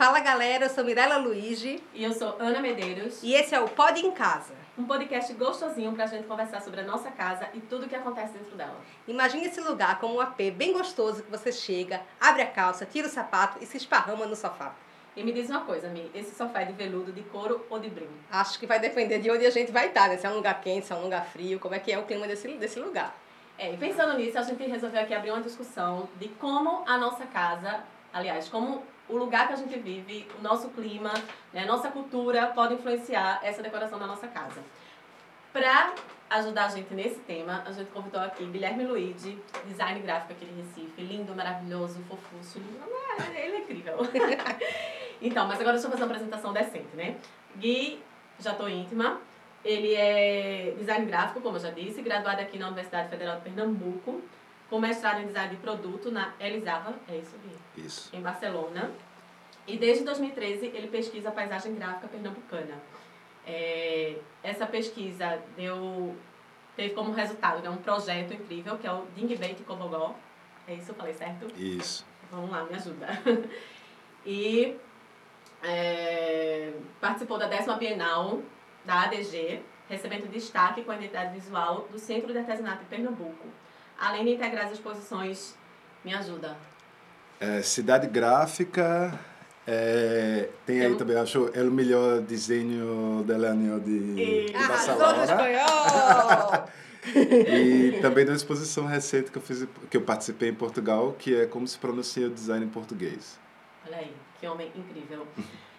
Fala galera, eu sou Mirella Luigi. E eu sou Ana Medeiros. E esse é o Pod em Casa. Um podcast gostosinho pra gente conversar sobre a nossa casa e tudo o que acontece dentro dela. Imagine esse lugar como um AP bem gostoso que você chega, abre a calça, tira o sapato e se esparrama no sofá. E me diz uma coisa, Mi, esse sofá é de veludo, de couro ou de brim? Acho que vai depender de onde a gente vai estar, né? Se é um lugar quente, se é um lugar frio, como é que é o clima desse, desse lugar. É, e pensando nisso, a gente resolveu aqui abrir uma discussão de como a nossa casa, aliás, como o lugar que a gente vive, o nosso clima, né, a nossa cultura pode influenciar essa decoração da nossa casa. Para ajudar a gente nesse tema, a gente convidou aqui Guilherme Luigi, design gráfico aqui de Recife, lindo, maravilhoso, fofuço, ele é incrível. então, mas agora deixa eu fazer uma apresentação decente, né? Gui, já tô íntima, ele é design gráfico, como eu já disse, graduado aqui na Universidade Federal de Pernambuco, com mestrado em design de produto na Elisava, é isso, Gui? Isso. Em Barcelona. E desde 2013 ele pesquisa paisagem gráfica pernambucana. É, essa pesquisa deu, teve como resultado né, um projeto incrível que é o Dingbait Cobogó. É isso, eu falei certo? Isso. Vamos lá, me ajuda. e é, participou da décima Bienal da ADG, recebendo destaque com a identidade visual do Centro de Artesanato de Pernambuco. Além de integrar as exposições, me ajuda. É, cidade Gráfica, é, tem aí também, acho, é o melhor desenho del ano de, de no Barcelona. E também da exposição recente que eu, fiz, que eu participei em Portugal, que é como se pronuncia o design em português. Olha aí, que homem incrível.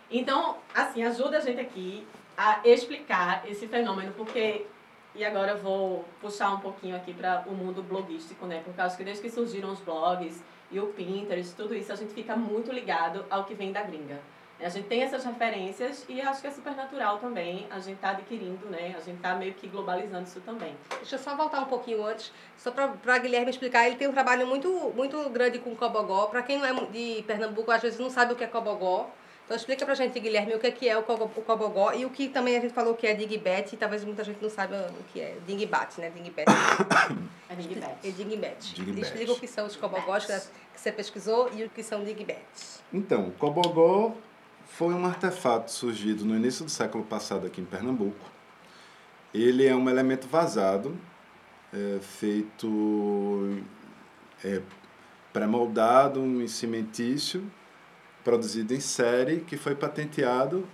Então, assim, ajuda a gente aqui a explicar esse fenômeno, porque. E agora eu vou puxar um pouquinho aqui para o mundo bloguístico, né? Porque eu acho que desde que surgiram os blogs e o Pinterest, tudo isso, a gente fica muito ligado ao que vem da gringa. A gente tem essas referências e acho que é super natural também. A gente tá adquirindo, né? A gente tá meio que globalizando isso também. Deixa eu só voltar um pouquinho antes, só para Guilherme explicar. Ele tem um trabalho muito, muito grande com Cobogó. Para quem não é de Pernambuco, às vezes não sabe o que é Cobogó. Então explica pra gente, Guilherme, o que é, que é o Cobogó e o que também a gente falou que é Dingbet, e talvez muita gente não saiba o que é. Dingbat, né? Dingbet. É Dingbet. Dingbet. Dingbet. Explica o que são os Cobogós que que você pesquisou e o que são Dingbets. Então, o Cobogó foi um artefato surgido no início do século passado aqui em Pernambuco. Ele é um elemento vazado, é, feito é, pré-moldado em cimentício, produzido em série, que foi patenteado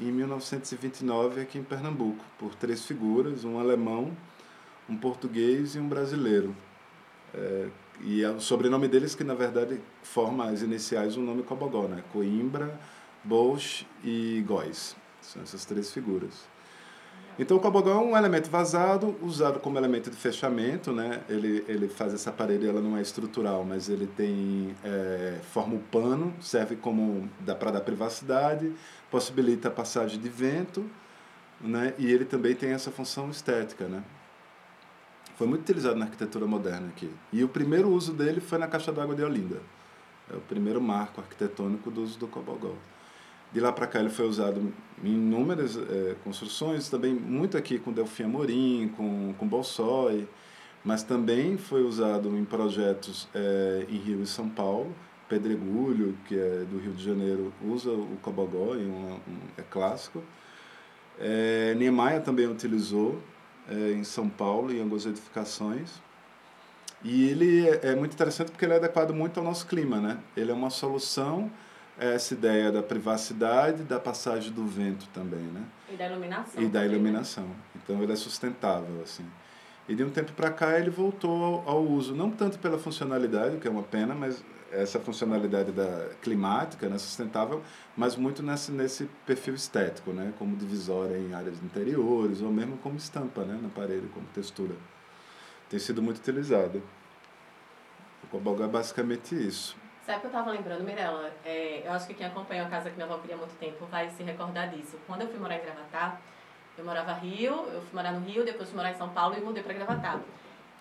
em 1929 aqui em Pernambuco, por três figuras, um alemão, um português e um brasileiro. É, e é o sobrenome deles que, na verdade, forma as iniciais do nome Cobogó, né? Coimbra, Bosch e Góis. São essas três figuras. Então, o cobogó é um elemento vazado, usado como elemento de fechamento, né? Ele, ele faz essa parede, ela não é estrutural, mas ele tem, é, forma o pano, serve como, dá para dar privacidade, possibilita a passagem de vento, né? E ele também tem essa função estética, né? Foi muito utilizado na arquitetura moderna aqui. E o primeiro uso dele foi na Caixa d'Água de Olinda. É o primeiro marco arquitetônico do uso do cobogó. De lá para cá ele foi usado em inúmeras eh, construções, também muito aqui com Delfim Amorim, com, com Bolsói, mas também foi usado em projetos eh, em Rio e São Paulo. Pedregulho, que é do Rio de Janeiro, usa o cobogó, um, um, é clássico. Eh, Niemeyer também utilizou eh, em São Paulo, em algumas edificações. E ele é, é muito interessante porque ele é adequado muito ao nosso clima, né? Ele é uma solução essa ideia da privacidade, da passagem do vento também, né? E da iluminação. E da também, né? iluminação. Então ele é sustentável, assim. E de um tempo para cá ele voltou ao, ao uso, não tanto pela funcionalidade, que é uma pena, mas essa funcionalidade da climática, né, sustentável, mas muito nesse, nesse perfil estético, né, como divisória em áreas interiores, ou mesmo como estampa né, na parede, como textura. Tem sido muito utilizado. O cobogó é basicamente isso. Sabe que eu tava lembrando, Mirella? É, eu acho que quem acompanha a casa que minha avó queria há muito tempo vai se recordar disso. Quando eu fui morar em Gravatá, eu morava Rio, eu fui morar no Rio, depois fui morar em São Paulo e mudei para Gravatá.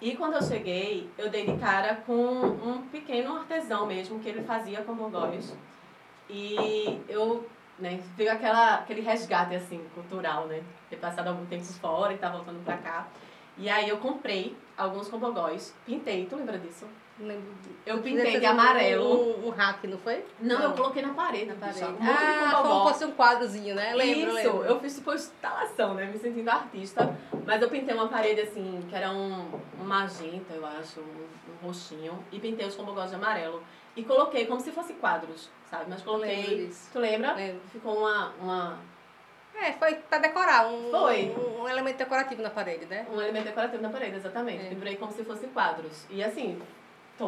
E quando eu cheguei, eu dei de cara com um pequeno artesão mesmo, que ele fazia com bogóis. E eu, né, veio aquela, aquele resgate, assim, cultural, né? Ter passado algum tempo fora e tá voltando pra cá. E aí eu comprei alguns cobogóis, pintei, tu lembra disso? Lembro. Eu Você pintei de amarelo. Um, um hack, não foi? Não, eu coloquei na parede, na parede. Ah, como cobogó. fosse um quadrozinho, né? Lembro, Isso, lembro. eu fiz tipo instalação, né? Me sentindo artista. Mas eu pintei uma parede assim, que era um, um magenta, eu acho, um, um roxinho. E pintei os combogós de amarelo. E coloquei como se fosse quadros, sabe? Mas coloquei. Tu lembra? Lembro. Ficou uma, uma, É, foi pra decorar, um, Foi. um, elemento decorativo na parede, né? um elemento decorativo na parede, exatamente. É. Pendurei como se fossem quadros. E assim,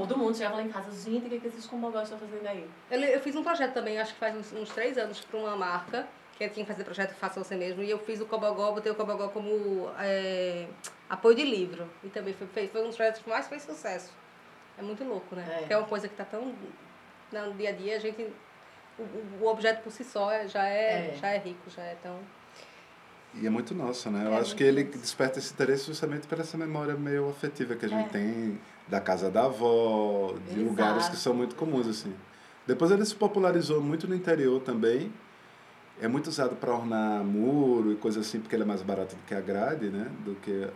todo mundo chegava lá em casa, gente, o que, que esses combogós estão fazendo aí? Eu, eu fiz um projeto também, acho que faz uns, uns três anos, para uma marca, que tinha que fazer projeto Faça Você Mesmo, e eu fiz o Cobogó, botei o Cobogó como é, apoio de livro. E também foi, foi, foi um dos projetos que mais fez sucesso. É muito louco, né? É. Porque é uma coisa que tá tão no dia a dia, a gente. O, o- objeto por si só é- já é, É. já é rico, já é tão. E é muito nosso, né? Eu É acho que ele nosso. desperta esse interesse justamente por essa memória meio afetiva que a gente É. tem da casa da avó, de Exato. lugares que são muito comuns, assim. Depois ele se popularizou muito no interior também. É muito usado para ornar muro e coisa assim, porque ele é mais barato do que a grade, né? Do que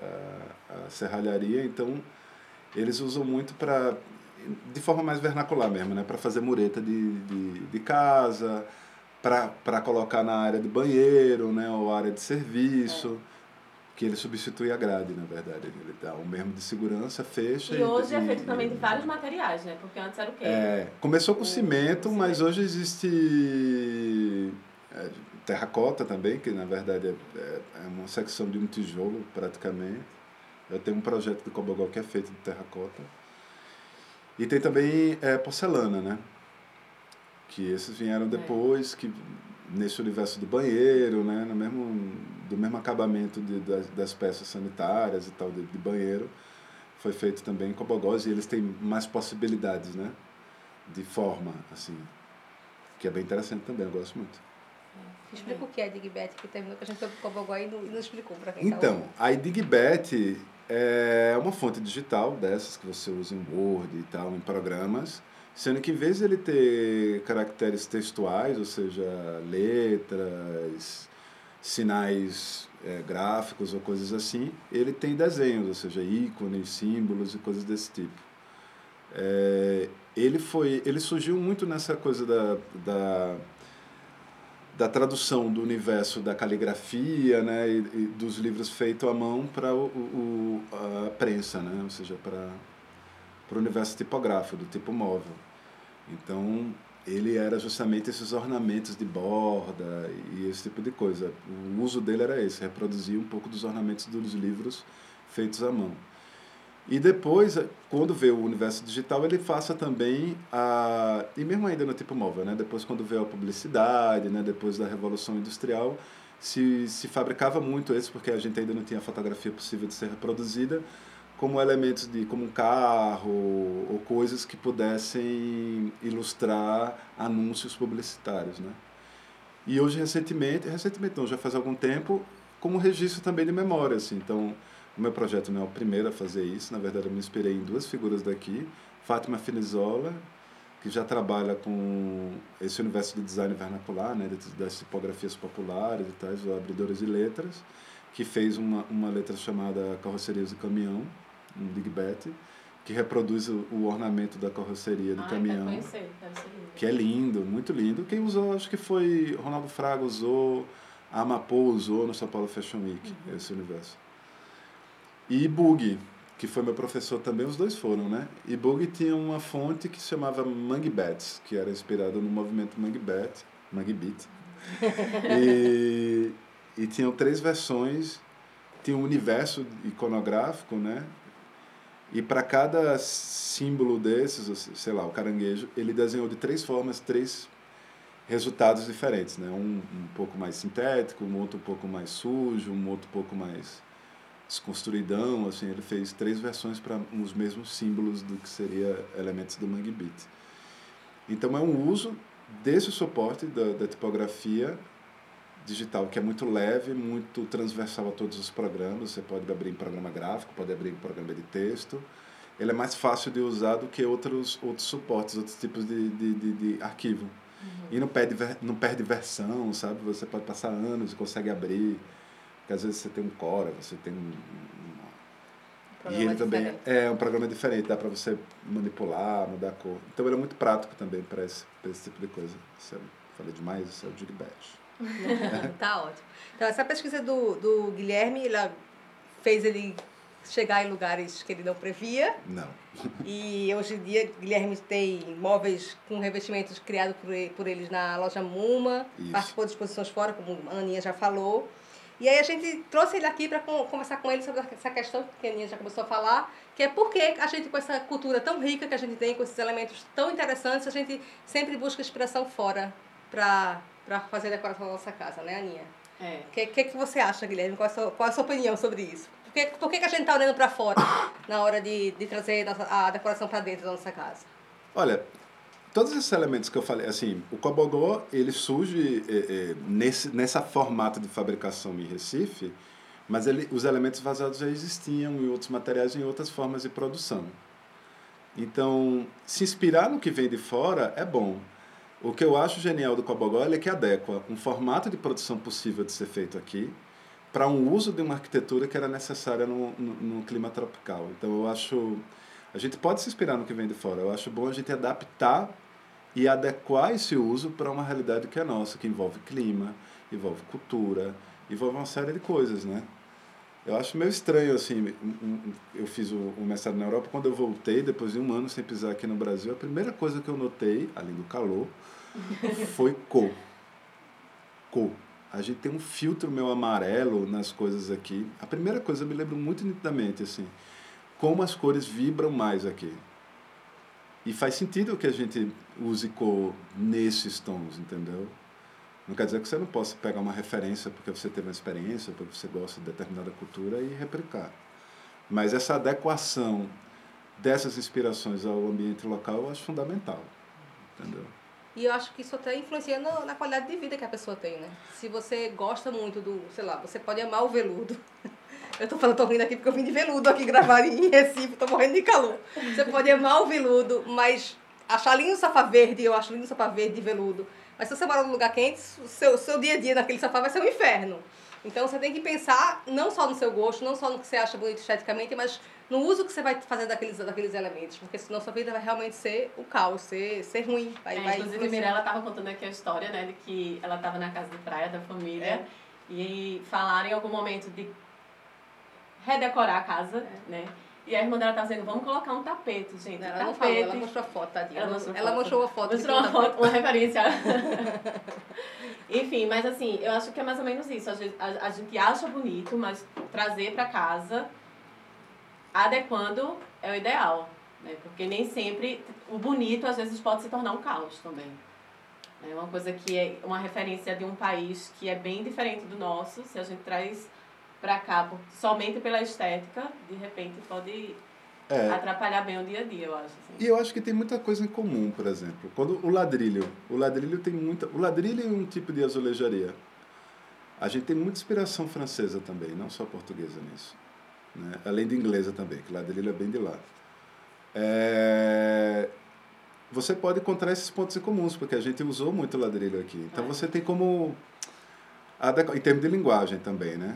a, a serralharia. Então, eles usam muito para de forma mais vernacular mesmo, né? Para fazer mureta de, de, de casa, para colocar na área de banheiro, né? Ou área de serviço, que ele substitui a grade, na verdade. Ele dá o mesmo de segurança, fecha. E hoje é e- feito também de e- vários materiais, né? Porque antes era o quê? é, começou com O- cimento, mas hoje existe é, terracota também, que na verdade é, é, é uma secção de um tijolo praticamente. Eu tenho um projeto de Cobogó que é feito de terracota. E tem também é, porcelana, né? Que esses vieram depois, que nesse universo do banheiro, né? No mesmo, do mesmo acabamento de, das, das peças sanitárias e tal, de, de banheiro, foi feito também em Cobogós e eles têm mais possibilidades, né? De forma, assim, que é bem interessante também, eu gosto muito. Explica o que é Digbet, que terminou que a gente foi pro Cobogó e não, e não explicou pra quem tá Então, ouvindo. a Digbet é uma fonte digital dessas que você usa em Word e tal, em programas, sendo que em vez de ele ter caracteres textuais, ou seja, letras, sinais é, gráficos ou coisas assim, ele tem desenhos, ou seja, ícones, símbolos e coisas desse tipo. É, ele foi, ele surgiu muito nessa coisa da, da da tradução do universo da caligrafia né, e, e dos livros feitos à mão para o, o, a prensa, né, ou seja, para para o universo tipográfico, do tipo móvel. Então, ele era justamente esses ornamentos de borda e esse tipo de coisa. O uso dele era esse, reproduzir um pouco dos ornamentos dos livros feitos à mão. E depois, quando vê o universo digital, ele faça também a. E mesmo ainda no tipo móvel, né? Depois, quando veio a publicidade, né? depois da Revolução Industrial, se, se fabricava muito esse, porque a gente ainda não tinha fotografia possível de ser reproduzida, como elementos de. como um carro ou coisas que pudessem ilustrar anúncios publicitários, né? E hoje, recentemente, recentemente não, já faz algum tempo, como registro também de memória, assim. Então, o meu projeto não é o primeiro a fazer isso, na verdade eu me inspirei em duas figuras daqui, Fátima Finizola, que já trabalha com esse universo do design vernacular, né, das- tipografias populares e tais, abridores de letras, que fez uma, uma letra chamada Carrocerias do Caminhão, um Big Bet, que reproduz o, o ornamento da carroceria do Ai, caminhão quero conhecer, deve ser lindo. que é lindo, muito lindo. Quem usou, acho que foi Ronaldo Fraga usou, a Amapô usou no São Paulo Fashion Week, esse universo. E Bug, que foi meu professor também, os dois foram, né? E Bug tinha uma fonte que se chamava Mangue Bats, que era inspirada no movimento Mangue Bat, Mangue Beat. e, e tinham três versões, tinha um universo iconográfico, né? E para cada símbolo desses, sei lá, o caranguejo, ele desenhou de três formas, três resultados diferentes, né? Um um pouco mais sintético, um outro um pouco mais sujo, um outro um pouco mais desconstruidão, assim, ele fez três versões para os mesmos símbolos do que seria elementos do Mangue Beat. Então é um uso desse suporte da, da tipografia digital que é muito leve, muito transversal a todos os programas. Você pode abrir em programa gráfico, pode abrir em programa de texto. Ele é mais fácil de usar do que outros outros suportes, outros tipos de, de, de, de arquivo. E não perde, não perde versão, sabe? Você pode passar anos e consegue abrir. Porque às vezes você tem um Cora, você tem um, e ele também diferente. é um programa diferente, dá para você manipular, mudar a cor. Então ele é muito prático também para esse, esse tipo de coisa. É, falei demais, isso é o Judy tá ótimo. Então, essa pesquisa do, do Guilherme, ela fez ele chegar em lugares que ele não previa. Não. E hoje em dia, Guilherme tem móveis com revestimentos criados por, por eles na loja Muma, Isso. participou de exposições fora, como a Aninha já falou. E aí a gente trouxe ele aqui para conversar com ele sobre essa questão que a Aninha já começou a falar, que é por que a gente, com essa cultura tão rica que a gente tem, com esses elementos tão interessantes, a gente sempre busca inspiração fora para fazer a decoração da nossa casa, né, Aninha? É. O que, que, que você acha, Guilherme? Qual a sua, qual a sua opinião sobre isso? Por que, por que, que a gente está olhando para fora na hora de, de trazer a decoração para dentro da nossa casa? Olha, todos esses elementos que eu falei, assim, o cobogó, ele surge é, é, nesse nessa formato de fabricação em Recife, mas ele, os elementos vazados já existiam em outros materiais, em outras formas de produção. Então, se inspirar no que vem de fora é bom. O que eu acho genial do cobogó é que adequa um formato de produção possível de ser feito aqui, para um uso de uma arquitetura que era necessária no, no, no, clima tropical. Então eu acho a gente pode se inspirar no que vem de fora. Eu acho bom a gente adaptar e adequar esse uso para uma realidade que é nossa, que envolve clima, envolve cultura, envolve uma série de coisas, né? Eu acho meio estranho, assim, eu fiz o, o mestrado na Europa, quando eu voltei, depois de um ano sem pisar aqui no Brasil, a primeira coisa que eu notei, além do calor, foi cor. Cor a gente tem um filtro meu amarelo nas coisas aqui. A primeira coisa eu me lembro muito nitidamente, assim, como as cores vibram mais aqui. E faz sentido que a gente use cor nesses tons, entendeu? Não quer dizer que você não possa pegar uma referência porque você teve uma experiência, porque você gosta de determinada cultura e replicar. Mas essa adequação dessas inspirações ao ambiente local eu acho fundamental, entendeu? E eu acho que isso até influencia na, na qualidade de vida que a pessoa tem, né? Se você gosta muito do, sei lá, você pode amar o veludo. Eu tô falando, tô rindo aqui porque eu vim de veludo aqui gravar em Recife, tô morrendo de calor. Você pode amar o veludo, mas achar lindo o sofá verde, eu acho lindo o sofá verde de veludo. Mas se você mora num lugar quente, o seu, seu dia a dia naquele sofá vai ser um inferno. Então você tem que pensar não só no seu gosto, não só no que você acha bonito esteticamente, mas no uso que você vai fazer daqueles, daqueles elementos. Porque senão sua vida vai realmente ser o caos, ser, ser ruim. Vai, é, vai inclusive, a Mirella estava contando aqui a história, né, de que ela estava na casa de praia da família é. e falaram em algum momento de redecorar a casa, é. né? E a irmã dela tá dizendo, vamos colocar um tapete, gente. Não, ela não falou, ela mostrou a foto, tadinha. Ela mostrou, ela mostrou a foto. Mostrou uma foto, uma referência. Enfim, mas assim, eu acho que é mais ou menos isso. A gente, a, a gente acha bonito, mas trazer para casa, adequando, é o ideal. Né? Porque nem sempre o bonito, às vezes, pode se tornar um caos também. É uma coisa que é uma referência de um país que é bem diferente do nosso. Se a gente traz para cá somente pela estética, de repente pode é. atrapalhar bem o dia a dia, eu acho. Assim. E eu acho que tem muita coisa em comum, por exemplo. Quando o ladrilho, o ladrilho tem muita, o ladrilho é um tipo de azulejaria. A gente tem muita inspiração francesa também, não só portuguesa nisso, né? Além de inglesa também, que ladrilho é bem de lá. É... Você pode encontrar esses pontos em comuns, porque a gente usou muito ladrilho aqui. Então é. você tem como em termos de linguagem também, né?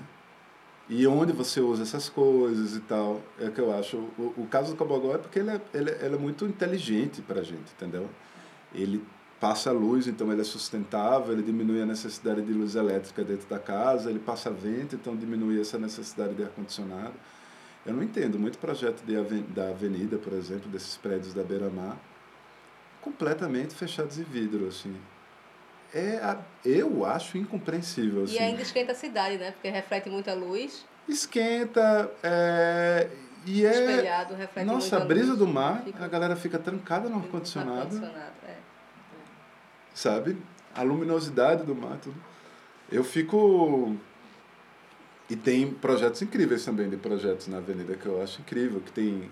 E onde você usa essas coisas e tal. É que eu acho. O, o caso do Cabogó é porque ele é, ele, é, ele é muito inteligente para a gente, entendeu? Ele passa luz, então ele é sustentável, ele diminui a necessidade de luz elétrica dentro da casa, ele passa vento, então diminui essa necessidade de ar-condicionado. Eu não entendo muito projeto de, da avenida, por exemplo, desses prédios da beira-mar, completamente fechados em vidro, assim é, a, eu acho incompreensível. Assim. E ainda esquenta a cidade, né? Porque reflete muita luz. Esquenta, é, e é... Espelhado, reflete Nossa, a brisa luz, do mar, fica... a galera fica trancada no ar-condicionado. É. Sabe? A luminosidade do mar, tudo. Eu fico... E tem projetos incríveis também, de projetos na avenida que eu acho incrível, que tem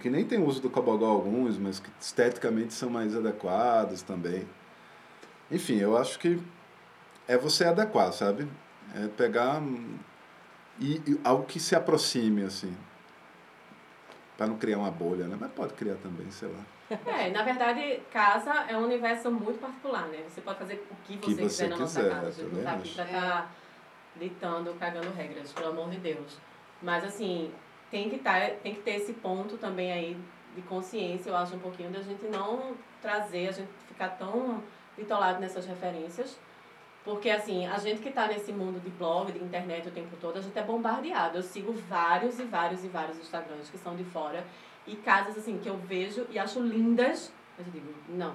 que nem tem uso do cobogó alguns, mas que esteticamente são mais adequados também. Enfim, eu acho que é você adequar, sabe? É pegar e, e algo que se aproxime, assim. Para não criar uma bolha, né? Mas pode criar também, sei lá. É, na verdade, casa é um universo muito particular, né? Você pode fazer o que você, que você quiser na nossa casa. A gente não tá aqui para estar tá ditando, cagando regras, pelo amor de Deus. Mas, assim, tem que, tá, tem que ter esse ponto também aí de consciência, eu acho, um pouquinho, da gente não trazer, a gente ficar tão bitolado nessas referências. Porque, assim, a gente que está nesse mundo de blog, de internet o tempo todo, a gente é bombardeado. Eu sigo vários e vários e vários Instagrams que são de fora e casas, assim, que eu vejo e acho lindas, mas eu digo, não.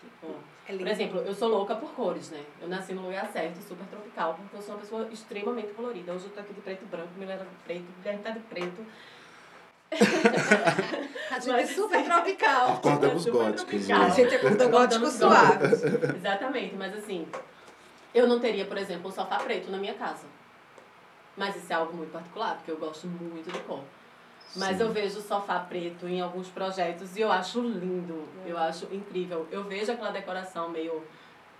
Tipo, é por exemplo, eu sou louca por cores, né? Eu nasci no lugar certo, super tropical, porque eu sou uma pessoa extremamente colorida. Hoje eu tô aqui de preto e branco, me lembra de preto, Guilherme tá de preto. a gente é super tropical. Acordamos góticos. A gente acorda góticos suaves. Exatamente, mas assim, eu não teria, por exemplo, um sofá preto na minha casa. Mas isso é algo muito particular, porque eu gosto muito de cor. Mas Sim. eu vejo o sofá preto em alguns projetos e eu acho lindo, é. eu acho incrível. Eu vejo aquela decoração meio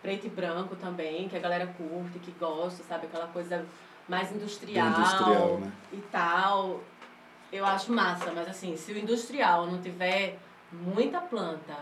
preto e branco também, que a galera curte, que gosta, sabe? Aquela coisa mais industrial, industrial né? e tal. Eu acho massa, mas assim, se o industrial não tiver muita planta,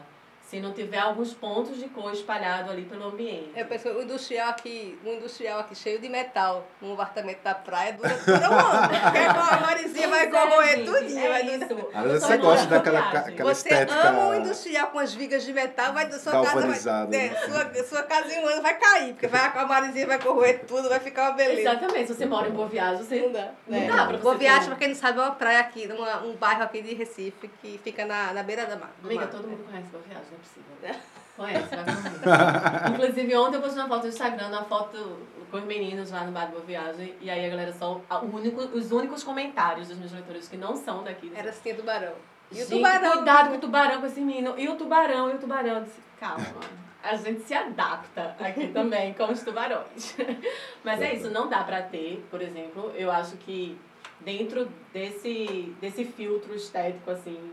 se não tiver alguns pontos de cor espalhado ali pelo ambiente. Eu penso, o industrial aqui, um industrial aqui cheio de metal, num apartamento da praia, dura, dura um ano. Porque a Marizinha vai corroer é, tudinho. É vai isso. Às vezes você gosta daquela aquela você estética... Você ama o industrial com as vigas de metal, vai, sua casa vai... É, sua, sua casa em um ano vai cair, porque vai, a Marizinha vai corroer tudo, vai ficar uma beleza. Exatamente. Se você mora em Boa Viagem, você... Não dá. Não né? dá pra Boa Viagem, pra quem não sabe, é uma praia aqui, numa, um bairro aqui de Recife, que fica na, na beira da mar. Amiga, todo mundo conhece Boa Viagem, né? Possível. Conhece, vai Inclusive, ontem eu postei uma foto no Instagram, uma foto com os meninos lá no Bar de Boa Viagem, e aí a galera só. único, os únicos comentários dos meus leitores que não são daqui. Era assim, tubarão. E o tubarão? Cuidado com o tubarão, com esse menino. E o tubarão, e o tubarão. Eu disse, calma, a gente se adapta aqui também com os tubarões. Mas é isso, não dá pra ter, por exemplo, eu acho que dentro desse, desse filtro estético, assim,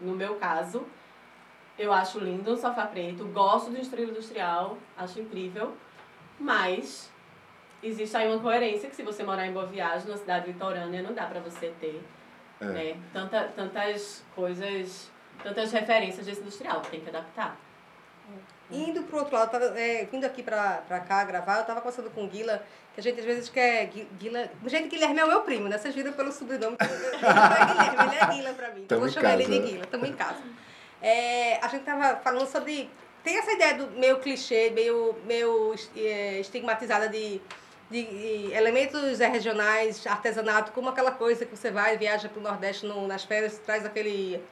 no meu caso, eu acho lindo o sofá preto, gosto do estilo industrial, acho incrível, mas existe aí uma coerência que se você morar em Boa Viagem, numa cidade litorânea, não dá para você ter é. né, tanta, tantas coisas, tantas referências desse industrial, tem que adaptar. É. Indo pro outro lado, tava, é, vindo aqui pra, pra cá gravar, eu tava conversando com Guila, que a gente às vezes quer. Guila. Gente, Guilherme é o meu primo, né? Vocês viram pelo sobrenome. Guilherme, ele é Guila pra mim. Então vou chamar ele de Guila, estamos em casa. É, a gente tava falando sobre. Tem essa ideia do meio clichê, meio, meio é, estigmatizada de, de elementos regionais, artesanato, como aquela coisa que você vai, viaja para o Nordeste no, nas férias, traz aquele.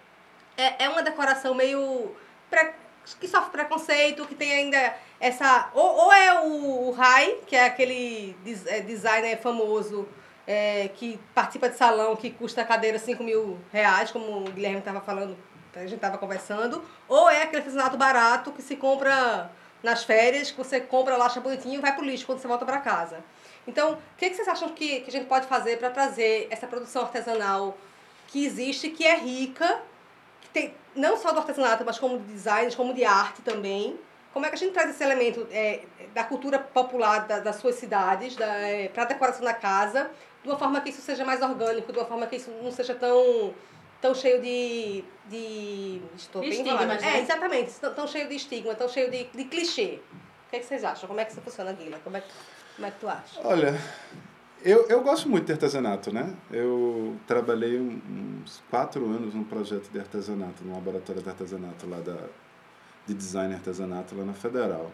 É, é uma decoração meio. Pre, que sofre preconceito, que tem ainda essa. Ou, ou é o, o Rai, que é aquele des, é, designer famoso. É, que participa de salão que custa a cadeira 5 mil reais, como o Guilherme estava falando a gente estava conversando, ou é aquele artesanato barato que se compra nas férias, que você compra lá, acha bonitinho e vai pro lixo quando você volta para casa. Então, o que, que vocês acham que, que a gente pode fazer para trazer essa produção artesanal que existe, que é rica, que tem não só do artesanato, mas como de design, como de arte também? Como é que a gente traz esse elemento é, da cultura popular da, das suas cidades é, para a decoração da casa, de uma forma que isso seja mais orgânico, de uma forma que isso não seja tão tão cheio de. de estou bem estigma, né? É, exatamente. Tão cheio de estigma, tão cheio de, de clichê. O que, é que vocês acham? Como é que isso funciona, Guila? Como é, como é que tu acha? Olha, eu, eu gosto muito de artesanato, né? Eu trabalhei uns quatro anos num projeto de artesanato, num laboratório de artesanato lá da, de design artesanato lá na Federal.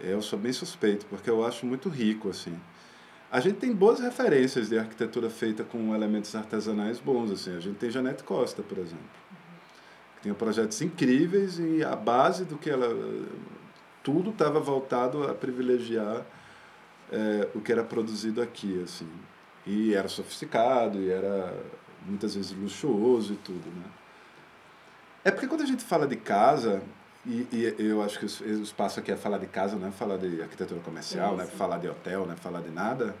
Eu sou bem suspeito, porque eu acho muito rico, assim. A gente tem boas referências de arquitetura feita com elementos artesanais bons. Assim. A gente tem Janete Costa, por exemplo, que tem projetos incríveis e a base do que ela. Tudo estava voltado a privilegiar é, o que era produzido aqui. Assim. E era sofisticado, e era muitas vezes luxuoso e tudo. Né? É porque quando a gente fala de casa, e, e, eu acho que o espaço aqui é falar de casa, não é falar de arquitetura comercial, não é falar de hotel, não é falar de nada.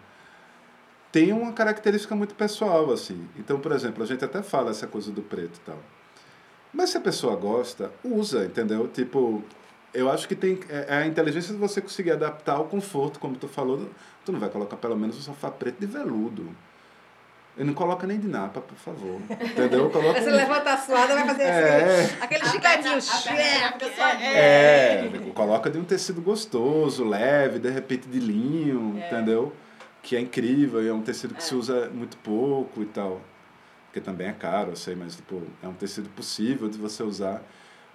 Tem uma característica muito pessoal, assim. Então, por exemplo, a gente até fala essa coisa do preto e tal. Mas se a pessoa gosta, usa, entendeu? Tipo, eu acho que tem é, é a inteligência de você conseguir adaptar ao conforto, como tu falou. Tu não vai colocar pelo menos um sofá preto de veludo. Ele não coloca nem de napa, por favor. Entendeu? Coloca Você um... levanta a suada vai fazer é, assim, aquele chicletinho. É, é, é, coloca de um tecido gostoso, leve, de repente de linho, é. entendeu? Que é incrível e é um tecido que se é. usa muito pouco e tal. porque também é caro, eu sei, mas tipo, é um tecido possível de você usar.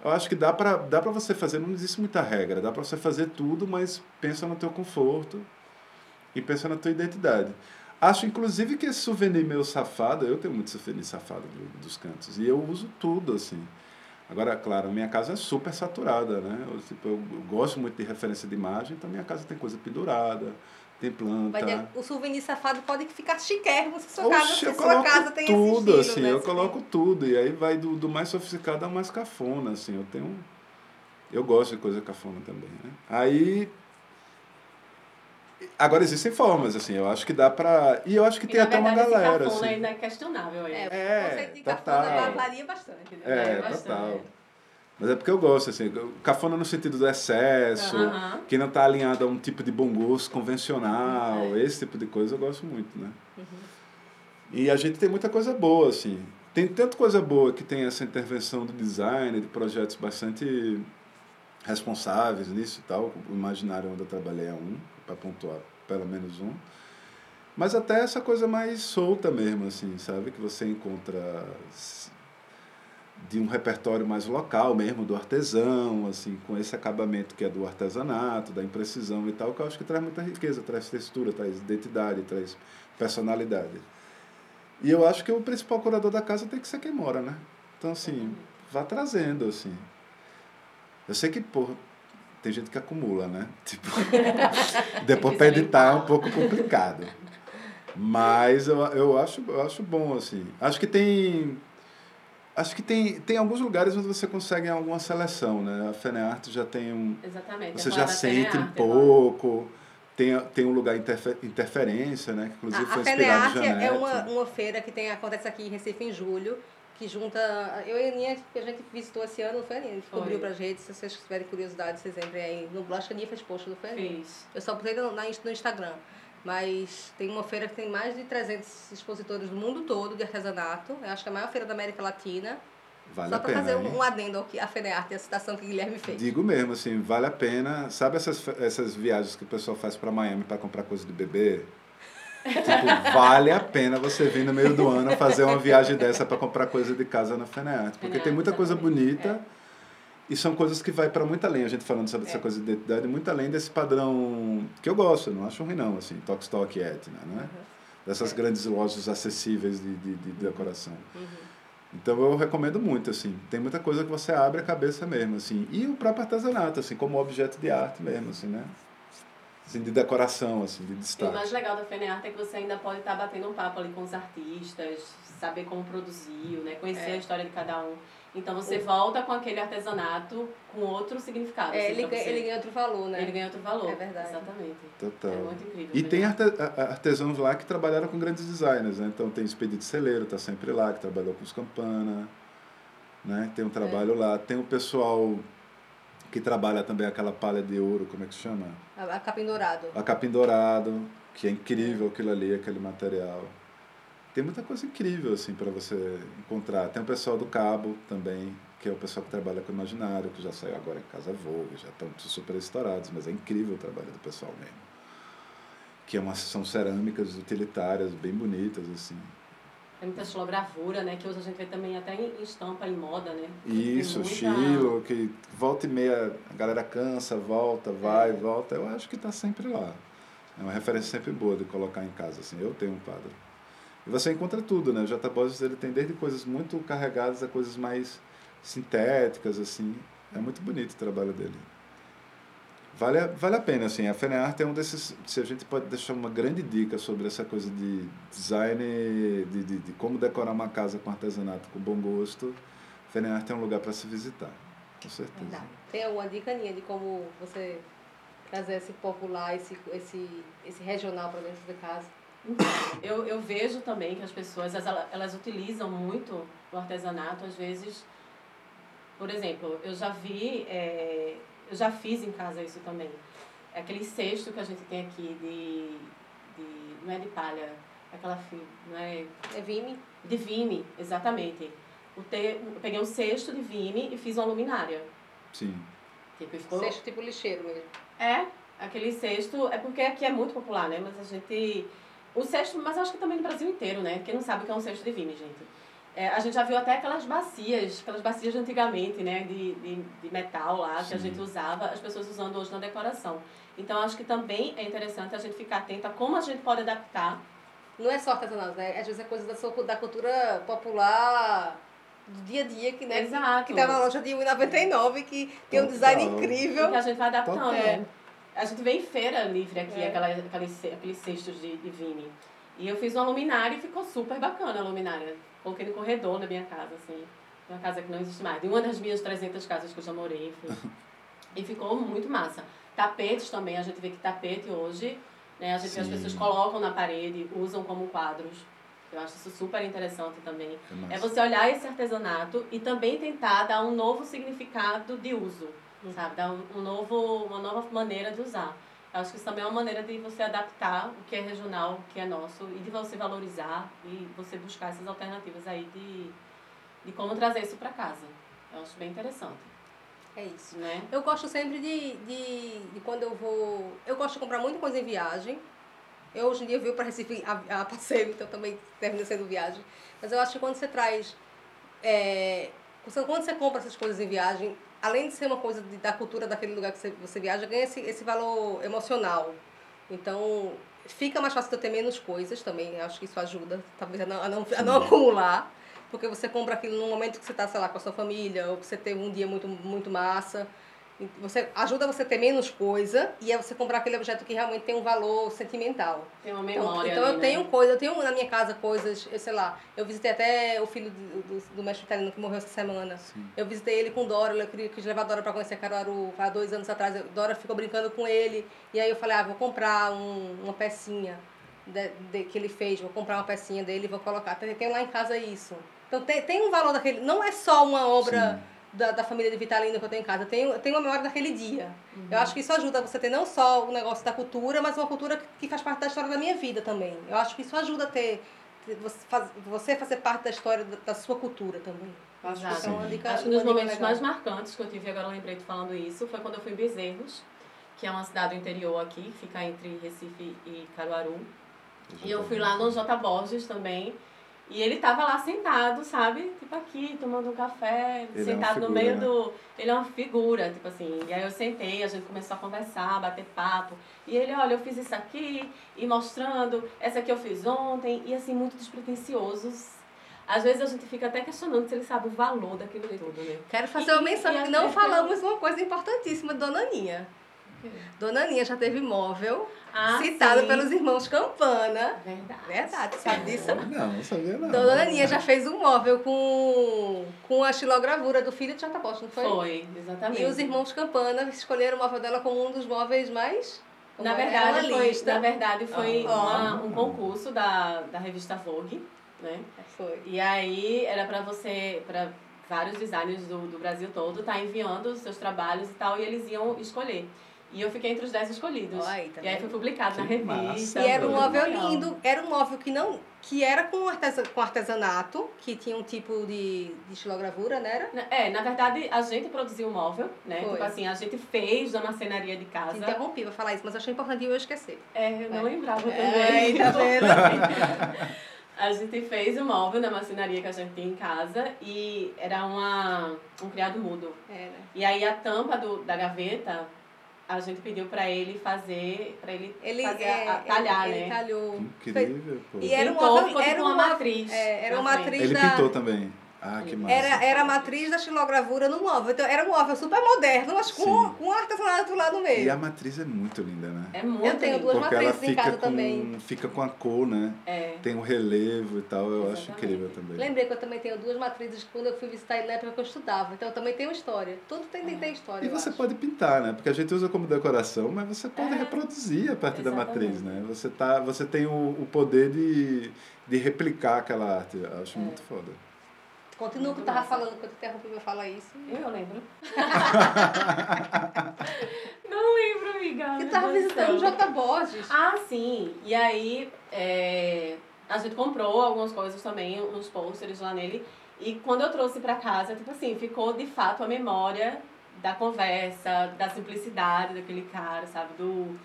Eu acho que dá para dá para você fazer, não existe muita regra, dá para você fazer tudo, mas pensa no teu conforto e pensa na tua identidade. Acho, inclusive, que esse souvenir meu safado, eu tenho muito souvenir safado do, dos cantos, e eu uso tudo, assim. Agora, claro, minha casa é super saturada, né? Eu, tipo, eu gosto muito de referência de imagem, então minha casa tem coisa pendurada, tem planta. Vai, o souvenir safado pode ficar chiquérrimo se sua Oxe, casa, se eu sua casa tem tudo, esse estilo, assim, né? eu coloco tudo. E aí vai do, do mais sofisticado ao mais cafona, assim. Eu tenho... Eu gosto de coisa cafona também, né? Aí... Agora existem formas, assim, eu acho que dá pra... E eu acho que E, tem na até uma verdade, esse galera, cafona assim. ainda é questionável aí. É, É, o conceito de total. cafona varia bastante, né? É, bastante. total. Mas é porque eu gosto, assim, cafona no sentido do excesso, Aham. que não está alinhado a um tipo de bom gosto convencional, É. esse tipo de coisa eu gosto muito, né? Uhum. E a gente tem muita coisa boa, assim. Tem tanta coisa boa que tem essa intervenção do design, de projetos bastante responsáveis nisso e tal. O Imaginário onde eu trabalhei é um, para pontuar pelo menos um. Mas até essa coisa mais solta mesmo, assim, sabe? Que você encontra de um repertório mais local mesmo, do artesão, assim, com esse acabamento que é do artesanato, da imprecisão e tal, que eu acho que traz muita riqueza, traz textura, traz identidade, traz personalidade. E eu acho que o principal curador da casa tem que ser quem mora, né? Então, assim, vá trazendo, assim. Eu sei que, pô, tem gente que acumula, né? Tipo, depois para editar é um pouco complicado. Mas eu, eu, acho, eu acho bom, assim. Acho que tem. Acho que tem, tem alguns lugares onde você consegue alguma seleção, né? A Fenearte já tem um. Exatamente. Você é já sente um pouco. Tem, tem um lugar interfe, interferência, né? Que inclusive A, foi a inspirado em Fenearte é uma, uma feira que tem, acontece aqui em Recife em julho, que junta. Eu e a Aninha, que a gente visitou esse ano, não foi a Aninha? A gente Foi. cobriu pra gente. Se vocês tiverem curiosidade, vocês entrem aí no a Aninha fez post, não foi a Aninha? Fiz. Eu só botei no, na, no Instagram. Mas tem uma feira que tem mais de 300 expositores do mundo todo de artesanato. Eu acho que é a maior feira da América Latina. Vale só a para pena. fazer um, um adendo ao que a Fenearte, a citação que o Guilherme fez. Digo mesmo, assim, vale a pena. Sabe essas, essas viagens que o pessoal faz para Miami para comprar coisa de bebê? Tipo, vale a pena você vir no meio do ano fazer uma viagem dessa para comprar coisa de casa na Fenearte. Porque tem muita coisa bonita e são coisas que vai para muito além. A gente falando sobre essa É. coisa de identidade, muito além desse padrão que eu gosto, não acho ruim não, assim, Tok Stock e Etna, né? Dessas É. grandes lojas acessíveis de, de, de decoração. Uhum. Então eu recomendo muito, assim. Tem muita coisa que você abre a cabeça mesmo, assim. E o próprio artesanato, assim, como objeto de arte mesmo, assim, né? Assim, de decoração, assim, de E o destaque. mais legal da Fenearte é que você ainda pode estar batendo um papo ali com os artistas, saber como produziu, né? Conhecer É. a história de cada um. Então você volta com aquele artesanato com outro significado. É, assim, ele, pra ganha, você. ele ganha outro valor, né? Ele ganha outro valor. É verdade. Exatamente. Total. É muito incrível. E né? tem arte artesãos lá que trabalharam com grandes designers, né? Então tem Expedito Celeiro, tá sempre lá, que trabalhou com os Campana, né? Tem um trabalho lá. Tem o pessoal que trabalha também aquela palha de ouro, como é que chama? A, a capim dourado. A capim dourado, que é incrível aquilo ali, aquele material. Tem muita coisa incrível assim para você encontrar. Tem o pessoal do Cabo também, que é o pessoal que trabalha com imaginário, que já saiu agora em Casa Vogue, já estão super estourados, mas é incrível o trabalho do pessoal mesmo. Que é uma, são cerâmicas utilitárias bem bonitas assim. Tem muita estilogravura, né? Que hoje a gente vê também até em estampa, em moda, né? Isso, muita- estilo, que volta e meia a galera cansa, volta, vai, É. volta. Eu acho que está sempre lá. É uma referência sempre boa de colocar em casa. Assim. Eu tenho um quadro. E você encontra tudo, né? O J. Borges ele tem desde coisas muito carregadas a coisas mais sintéticas, assim. É muito bonito o trabalho dele. Vale, a- vale a pena, assim. A Fenearte é um desses... Se a gente pode deixar uma grande dica sobre essa coisa de design, de, de, de como decorar uma casa com artesanato com bom gosto, Fenearte é um lugar para se visitar. Com certeza. Verdade. Tem alguma dica, Aninha, de como você trazer esse popular, esse, esse, esse regional para dentro de casa? Então, eu, eu vejo também que as pessoas, elas, elas utilizam muito o artesanato, às vezes, por exemplo, eu já vi, é, eu já fiz em casa isso também. Aquele cesto que a gente tem aqui de, de não é de palha, aquela fibra, não é É Vime? de vime, exatamente. O te, eu peguei um cesto de vime e fiz uma luminária. Sim. Tipo, ficou Cesto tipo lixeiro mesmo. é, aquele cesto, é porque aqui é muito popular, né? Mas a gente. O cesto, mas acho que também no Brasil inteiro, né? Quem não sabe o que é um cesto de vime, gente. É, a gente já viu até aquelas bacias, aquelas bacias de antigamente, né, de, de, de metal lá, que a gente usava, as pessoas usando hoje na decoração. Então, acho que também é interessante a gente ficar atento a como a gente pode adaptar. Não é só artesanato, né? Às vezes é coisa da, sua, da cultura popular do dia a dia, que, né, Exato. que tá na loja de 1,99, que tem um Total. design E incrível. que a gente vai adaptando. Total. É. A gente vê em feira livre aqui, É. aquela, aqueles, aqueles cestos de, de Vini. E eu fiz uma luminária e ficou super bacana a luminária. Coloquei no corredor da minha casa, assim. Uma casa que não existe mais. De uma das minhas 300 casas que eu já morei, enfim. E ficou muito massa. Tapetes também, a gente vê que tapete hoje, né? A gente vê as pessoas colocam na parede, usam como quadros. Eu acho isso super interessante também. É. É você olhar esse artesanato e também tentar dar um novo significado de uso, sabe? Dar um, um novo, uma nova maneira de usar. Acho que isso também é uma maneira de você adaptar o que é regional, o que é nosso, e de você valorizar e você buscar essas alternativas aí de, de como trazer isso para casa. Eu acho bem interessante, É isso. né? Eu gosto sempre de, de, de quando eu vou. Eu gosto de comprar muita coisa em viagem. Eu hoje em dia vivo para Recife a, a passeio, então também termina sendo viagem. Mas eu acho que quando você traz. É, quando você compra essas coisas em viagem, além de ser uma coisa de- da cultura daquele lugar que você, você viaja, ganha esse, esse valor emocional. Então, fica mais fácil de eu ter menos coisas também. Acho que isso ajuda, talvez, a não, a não, a não acumular. Porque você compra aquilo num momento que você está, sei lá, com a sua família, ou que você teve um dia muito, muito massa. Você ajuda você a ter menos coisa e é você comprar aquele objeto que realmente tem um valor sentimental. Tem uma Então, memória então ali, eu né? tenho coisa, eu tenho na minha casa coisas, eu sei lá, eu visitei até o filho do, do, do mestre italiano que morreu essa semana. Sim. Eu visitei ele com Dora, eu queria quis levar a Dora para conhecer Caruaru há dois anos atrás. Eu- Dora ficou brincando com ele. E aí eu falei, ah, vou comprar um, uma pecinha de, de- que ele fez, vou comprar uma pecinha dele e vou colocar. Tem, tem lá em casa isso. Então tem, tem um valor daquele. Não é só uma obra da, da família de Vitalino que eu tenho em casa, tem, tem uma memória daquele dia. Eu acho que isso ajuda você ter não só o negócio da cultura, mas uma cultura que, faz parte da história da minha vida também. Eu acho que isso ajuda a ter. ter- Você, faz, você fazer parte da história da, da sua cultura também. Eu acho que é uma dica. Acho que um dos momentos legal. mais marcantes que eu tive, agora eu lembrei de falando isso, foi quando eu fui em Bezerros, que é uma cidade do interior aqui, fica entre Recife e Caruaru. E eu fui lá no J. Borges também. E ele tava lá sentado, sabe? Tipo aqui, tomando um café, Ele é sentado no figura, meio né? do. Ele é uma figura, tipo assim. E aí eu sentei, a gente começou a conversar, bater papo. E ele, olha, eu fiz isso aqui, e mostrando, essa aqui eu fiz ontem, e assim, muito despretensiosos. Às vezes a gente fica até questionando se ele sabe o valor daquilo tudo, né? Quero fazer uma E- menção que não falamos uma coisa importantíssima Dona Aninha. Dona Aninha já teve móvel Ah, citado sim. pelos irmãos Campana. Verdade. Verdade, sabe disso? Não, não sabia não. Dona Aninha já fez um móvel com, com a xilogravura do filho de Jota Bosch, não foi? Foi, exatamente. E os irmãos Campana escolheram o móvel dela como um dos móveis mais. Na verdade, foi, lista. na verdade, foi Ah. uma- um concurso da, da revista Vogue, né? Foi. E aí era para você, para vários designers do, do Brasil todo, tá enviando os seus trabalhos e tal, e eles iam escolher. E eu fiquei entre os 10 escolhidos. Tá e aí foi publicado na Que revista. massa. E era um móvel lindo, era um móvel que não. que era com, artesa, com artesanato, que tinha um tipo de, de xilogravura, né? Era? Na- É, na verdade, a gente produziu o móvel, né? Foi. Tipo assim, a gente fez da marcenaria de Te casa. interrompi pra falar isso, mas achei importante eu esquecer. É, eu não É. lembrava também. É, tá vendo? A gente fez o móvel na marcenaria que a gente tinha em casa e era uma, um criado mudo. Era. E aí a tampa do, da gaveta, a gente pediu pra ele fazer, pra ele, Ele, fazer é, a, a- talhar, ele, ele né? talhou. Incrível, pô. E era um Pintou, ficou era tipo um uma móvel- matriz. é, era uma matriz. Ele da- pintou também. Ah, que massa. Era, era a matriz da xilogravura no móvel. Então era um móvel super moderno, mas com, Sim. com artesanato lá no meio. E a matriz é muito linda, né? É muito Eu tenho lindo. duas Porque ela matrizes em fica casa com, também. fica com a cor, né? É. Tem o relevo e tal, eu acho Exatamente. incrível também. Lembrei que eu também tenho duas matrizes quando eu fui visitar ele na época que eu estudava. Então eu também tenho história. Tudo tem, tem, tem história. E você acho. pode pintar, né? Porque a gente usa como decoração, mas você pode É. reproduzir a partir da Exatamente. matriz, né? Você, tá, você tem o, o poder de, de replicar aquela arte. Eu acho É. muito foda. Continua o que eu tava falando quando eu interrompi pra falar isso. Eu lembro. não lembro, amiga. Eu meu tava visitando o. J. Borges. Ah, sim. E aí, é, a gente comprou algumas coisas também, uns pôsteres lá nele. E quando eu trouxe pra casa, tipo assim, ficou de fato a memória da conversa, da simplicidade daquele cara, sabe? Do,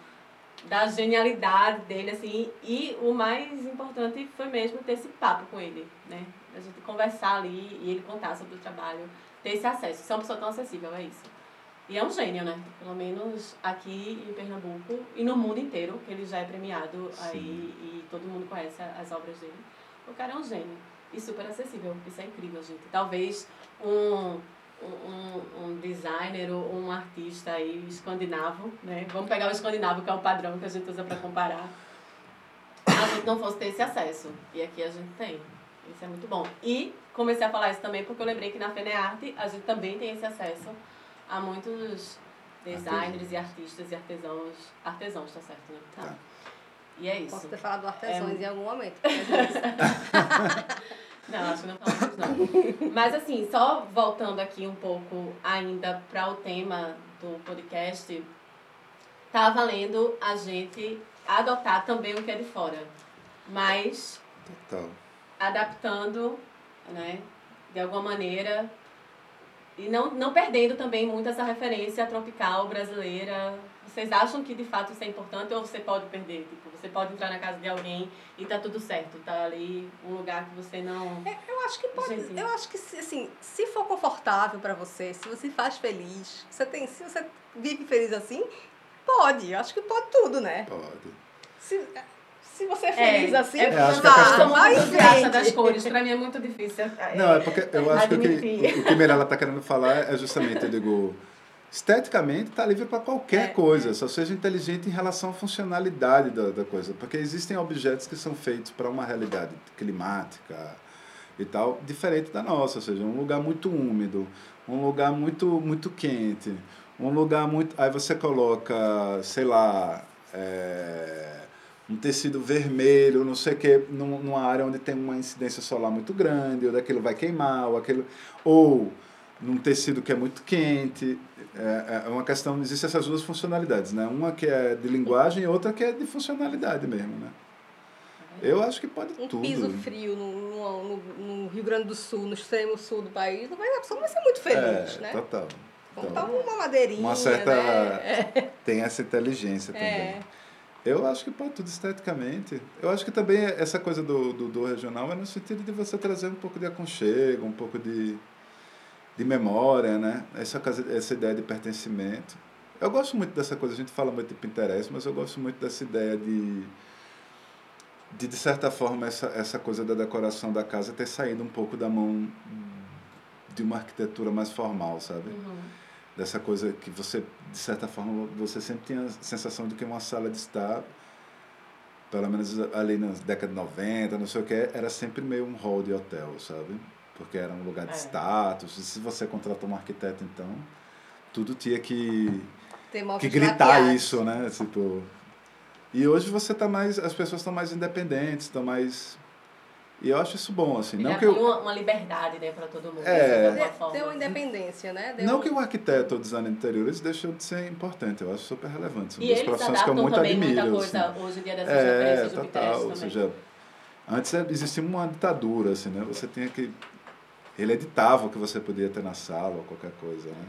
da genialidade dele, assim, e o mais importante foi mesmo ter esse papo com ele, né? A gente conversar ali e ele contar sobre o trabalho, ter esse acesso. Ser uma pessoa tão acessível, é isso. E é um gênio, né? Pelo menos aqui em Pernambuco e no mundo inteiro, que ele já é premiado Sim. aí e todo mundo conhece as obras dele. O cara é um gênio e super acessível. Isso é incrível, gente. Talvez um, um, um designer ou um artista aí escandinavo, né? Vamos pegar o escandinavo, que é o padrão que a gente usa para comparar. A gente não fosse ter esse acesso. E aqui a gente tem. Isso é muito bom. E comecei a falar isso também porque eu lembrei que na FENEARTE a gente também tem esse acesso a muitos designers e artistas e artesãos. Artesãos, tá certo, né? Tá. tá. E é isso. Posso ter falado artesãos é... em algum momento. não, acho que não falamos não. Mas assim, só voltando aqui um pouco ainda para o tema do podcast, tá valendo a gente adotar também o que é de fora. Mas Total. adaptando, né, de alguma maneira e não, não perdendo também muito essa referência tropical brasileira. Vocês acham que de fato isso é importante ou você pode perder? Tipo, você pode entrar na casa de alguém e tá tudo certo, tá ali um lugar que você não. É, eu acho que pode. Eu acho que assim, se for confortável para você, se você faz feliz, você tem, se você vive feliz assim, pode. Eu acho que pode tudo, né? Pode. Se, se você é feliz é, assim, é, acho que a questão mais das cores. Pra mim é muito difícil. Não, é porque eu acho que o que, o que Mirella tá querendo falar é justamente, eu digo, esteticamente está livre para qualquer é, coisa, é. só seja inteligente em relação à funcionalidade da, da coisa. Porque existem objetos que são feitos para uma realidade climática e tal, diferente da nossa, ou seja, um lugar muito úmido, um lugar muito, muito quente, um lugar muito. Aí você coloca, sei lá. É um tecido vermelho, não sei o que, numa área onde tem uma incidência solar muito grande, ou daquilo vai queimar, ou aquilo, ou num tecido que é muito quente. É, é uma questão, existem essas duas funcionalidades, né? Uma que é de linguagem e outra que é de funcionalidade mesmo, né? Eu acho que pode um tudo. Um piso frio no, no, no, Rio Grande do Sul, no extremo sul do país, não vai, a pessoa vai ser muito feliz, é, né? Total. Então, uma madeirinha, Uma certa... Né? Tem essa inteligência também. É. Eu acho que pode tudo esteticamente. Eu acho que também essa coisa do, do, do, regional é no sentido de você trazer um pouco de aconchego, um pouco de, de memória, né? Essa, essa ideia de pertencimento. Eu gosto muito dessa coisa, a gente fala muito de Pinterest, mas eu gosto muito dessa ideia de, de, de certa forma, essa, essa coisa da decoração da casa ter saído um pouco da mão de uma arquitetura mais formal, sabe? Uhum dessa coisa que você, de certa forma, você sempre tinha a sensação de que uma sala de estar, pelo menos ali nas décadas de 90, não sei o que, era sempre meio um hall de hotel, sabe? Porque era um lugar de é. status. E se você contratou um arquiteto, então, tudo tinha que, que gritar isso, né? Tipo, e hoje você tá mais, as pessoas estão mais independentes, estão mais e eu acho isso bom, assim. Não que eu... uma, uma liberdade, né, para todo mundo. É. Deu uma independência, né? Deu não que o arquiteto ou designer de interiores deixou de ser importante, eu acho super relevante. São e duas profissões que eu muito admiro. muita coisa assim. hoje em dia dessas é, total, ou seja, antes existia uma ditadura, assim, né? Você tinha que... Ele editava o que você podia ter na sala ou qualquer coisa, né?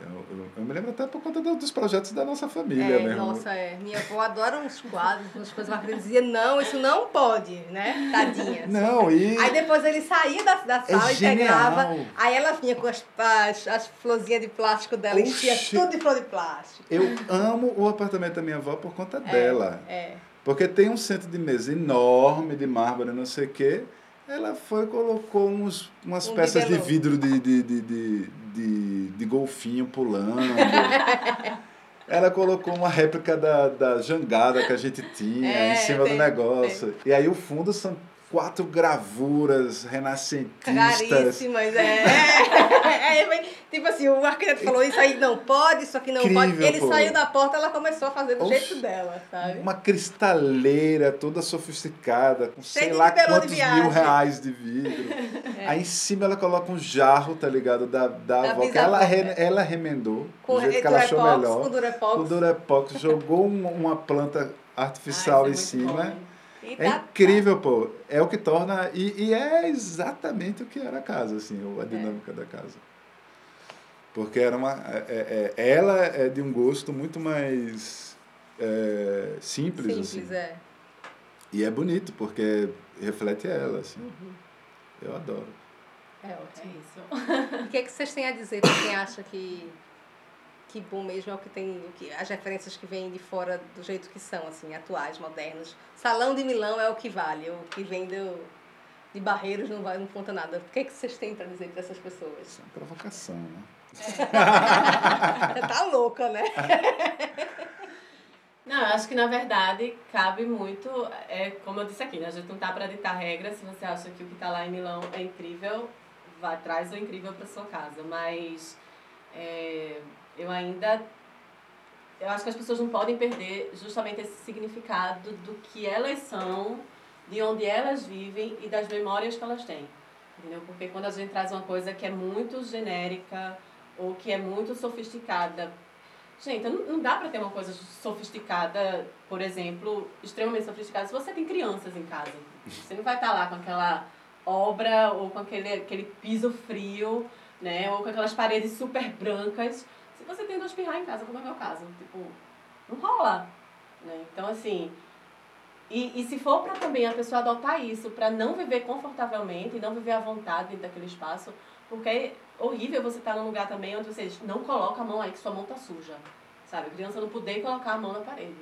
Eu, eu, eu, me lembro até por conta dos projetos da nossa família é, mesmo. Nossa, é. Minha avó adora uns quadros, umas coisas lá que dizia, não, isso não pode, né? Tadinha. Não, e... Aí depois ele saía da, da é sala é e pegava, aí ela vinha com as, as, as florzinhas de plástico dela, Oxi. enchia tudo de flor de plástico. Eu amo o apartamento da minha avó por conta é, dela. É. Porque tem um centro de mesa enorme, de mármore, não sei o quê. Ela foi e colocou uns, umas um peças de vidro de, de, de, de de, de golfinho pulando. Ela colocou uma réplica da, da jangada que a gente tinha é, em cima tem, do negócio. Tem. E aí o fundo são quatro gravuras renascentistas. Caríssimas, é. é, é tipo assim, o arquiteto falou isso aí não pode, isso aqui não Incrível, pode. Ele pô. saiu da porta, ela começou a fazer do Oxe, jeito dela, sabe? Uma cristaleira toda sofisticada, com Cheio sei lá quantos mil reais de vidro. É. Aí em cima ela coloca um jarro, tá ligado? Da, da, da avó, que ela, re, ela remendou com do jeito que ela achou melhor. Com durepox. Com durepox. jogou uma planta artificial Ai, em cima. Bom é tá, incrível, pô. É o que torna. E, e, é exatamente o que era a casa, assim, a é. dinâmica é. da casa. Porque era uma. É, é, é, ela é de um gosto muito mais. É, é, simples, Simples, assim. é. E é bonito, porque reflete ela, assim. Uhum. Eu adoro. É É ótimo. isso. O que é que vocês têm a dizer para quem acha que que bom mesmo é o que tem, o que, as referências que vêm de fora do jeito que são, assim, atuais, modernos. Salão de Milão é o que vale, o que vem do, de Barreiros não, vai, não conta nada. O que é que vocês têm para dizer para essas pessoas? Isso é uma provocação, né? tá louca, né? Não, eu acho que na verdade cabe muito, é como eu disse aqui, né? a gente não tá para ditar regras. Se você acha que o que está lá em Milão é incrível, vá, traz o incrível para sua casa. Mas é, eu ainda. Eu acho que as pessoas não podem perder justamente esse significado do que elas são, de onde elas vivem e das memórias que elas têm. Entendeu? Porque quando a gente traz uma coisa que é muito genérica ou que é muito sofisticada Gente, não, dá pra ter uma coisa sofisticada, por exemplo, extremamente sofisticada, se você tem crianças em casa. Você não vai estar lá com aquela obra ou com aquele, aquele piso frio, né? Ou com aquelas paredes super brancas. Se você tem dois pirrar em casa, como é o meu caso, tipo, não rola. Né? Então, assim, e, e se for para também a pessoa adotar isso, para não viver confortavelmente e não viver à vontade dentro daquele espaço, porque é horrível você estar num lugar também onde você não coloca a mão aí que sua mão tá suja. Sabe? A criança não poder colocar a mão na parede.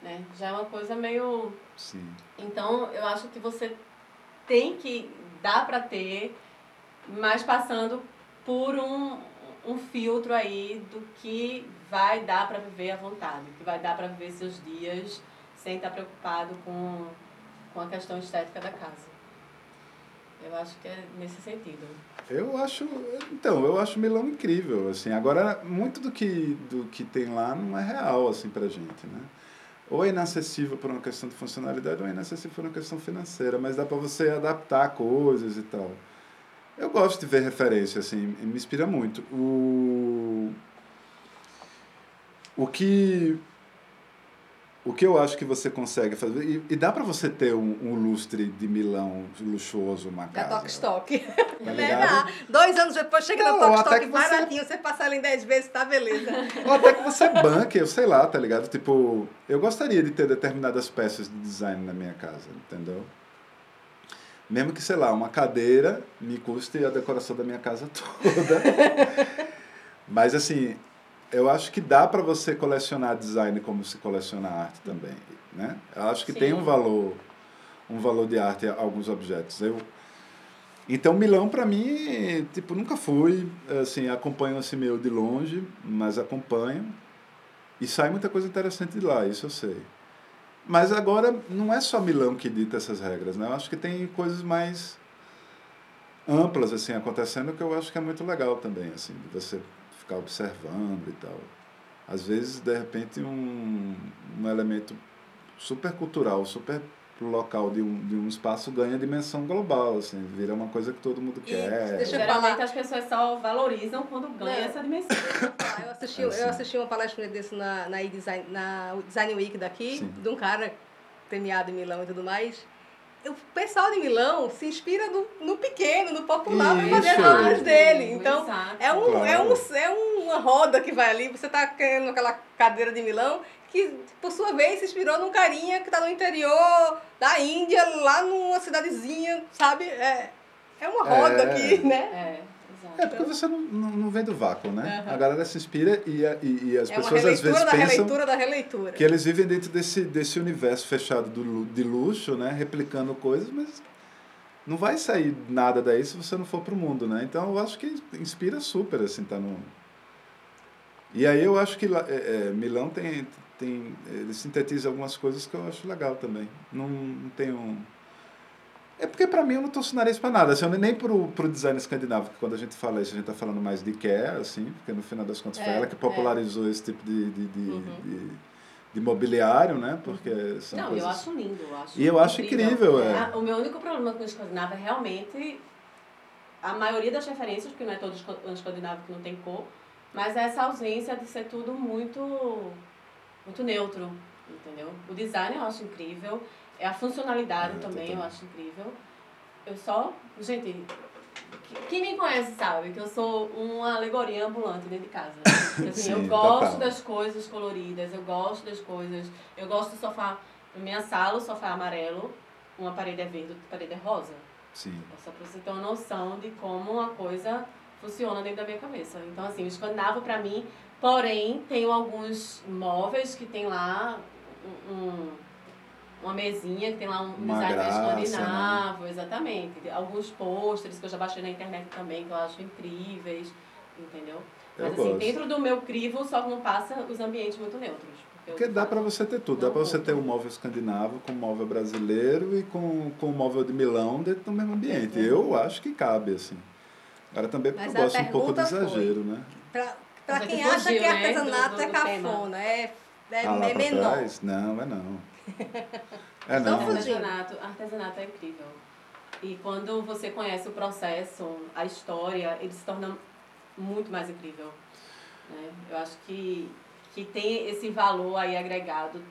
Né? Já é uma coisa meio. Sim. Então, eu acho que você tem que. dá para ter, mas passando por um, um filtro aí do que vai dar para viver à vontade, que vai dar para viver seus dias sem estar preocupado com, com a questão estética da casa. Eu acho que é nesse sentido. Eu acho, então, eu acho Milão incrível, assim. Agora, muito do que do que tem lá não é real assim pra gente, né? Ou é inacessível por uma questão de funcionalidade ou é inacessível por uma questão financeira, mas dá para você adaptar coisas e tal. Eu gosto de ver referência, assim, me inspira muito. O o que o que eu acho que você consegue fazer e, e dá para você ter um, um, lustre de Milão luxuoso uma Da casa. Tok Stock. Tá Né? Dois anos depois chega Não, na Tok até Stock que você- baratinho, você passa ela em 10 vezes, tá beleza. Ou até que você banque, eu sei lá, tá ligado? Tipo, eu gostaria de ter determinadas peças de design na minha casa, entendeu? Mesmo que, sei lá, uma cadeira me custe a decoração da minha casa toda. Mas, assim, eu acho que dá para você colecionar design como se coleciona arte também, né? Eu acho que Sim. tem um valor, um valor de arte alguns objetos. Eu, então, Milão, para mim, tipo, nunca fui, assim, acompanho assim meio de longe, mas acompanho. E sai muita coisa interessante de lá, isso eu sei. Mas agora, não é só Milão que dita essas regras, né? Eu acho que tem coisas mais amplas, assim, acontecendo que eu acho que é muito legal também, assim, de você ficar observando e tal. Às vezes, de repente, um, um elemento super cultural, super local de um, de um espaço ganha dimensão global, assim, vira uma coisa que todo mundo E quer. deixa eu Geralmente falar- as pessoas só valorizam quando ganha Não. essa dimensão. Ah, eu, assisti, É, sim. eu assisti uma palestra desse na, na, e-design, na Design Week daqui, Sim. de um cara premiado em Milão e tudo mais. O pessoal de Milão se inspira no, no pequeno, no popular, para fazer as obras dele. Então, Exato. É, um, Claro. é, um, é uma roda que vai ali, você tá querendo aquela cadeira de Milão, que por sua vez se inspirou num carinha que tá no interior da Índia, lá numa cidadezinha, sabe? É, é uma roda É. aqui, né? É. É porque você não, não, não vem do vácuo, né? Aham. A galera se inspira e, a- e, e as É pessoas às releitura vezes da pensam releitura da releitura. que eles vivem dentro desse, desse universo fechado do, de luxo, né? Replicando coisas, mas não vai sair nada daí se você não for pro mundo, né? Então eu acho que inspira super, assim, tá no... E aí eu acho que é, é, Milão tem, tem... Ele sintetiza algumas coisas que eu acho legal também. Não, não tenho... É porque pra mim eu não torço nariz pra nada, assim, nem- pro, pro design escandinavo, que quando a gente fala isso, a gente tá falando mais de IKEA, assim, porque no final das contas foi É, ela que popularizou esse tipo de, de, de, Uhum. de, de mobiliário, né? Porque são Não, coisas... eu acho lindo. Eu acho E eu acho incrível, é. Ah, O meu único problema com o escandinavo é realmente a maioria das referências, porque não é todo escandinavo que não tem cor, mas é essa ausência de ser tudo muito, muito neutro, entendeu? O design eu acho incrível, é a funcionalidade É, também eu acho incrível. Eu só, gente, que Quem me conhece sabe que eu sou uma alegoria ambulante dentro de casa. Assim, Sim, eu gosto total. das coisas coloridas, eu gosto das coisas. Eu gosto do sofá. Na minha sala, o sofá é amarelo, uma parede é verde, outra parede é rosa. Sim. Só pra você ter uma noção de como uma coisa funciona dentro da minha cabeça. Então, assim, o escandinavo pra mim, porém, tenho alguns móveis que tem lá um, uma mesinha que tem lá um uma design graça, escandinavo, né? exatamente. Alguns pôsteres que eu já baixei na internet também, que eu acho incríveis, entendeu? Eu Mas gosto. assim, dentro do meu crivo só não passa os ambientes muito neutros. Porque dá para você ter tudo. Dá para você ter um móvel escandinavo com um móvel brasileiro e com, com um móvel de Milão dentro do mesmo ambiente. Eu acho que cabe, assim. Agora também porque Mas eu gosto um pouco do exagero, foi. né? Para quem acha que né? artesanato do, do, é cafona, é, é, ah, é menor. Trás? Não, é não. É não. Artesanato, artesanato é incrível. E quando você conhece o processo, a história, ele se torna muito mais incrível. Né? Eu acho que que tem esse valor aí agregado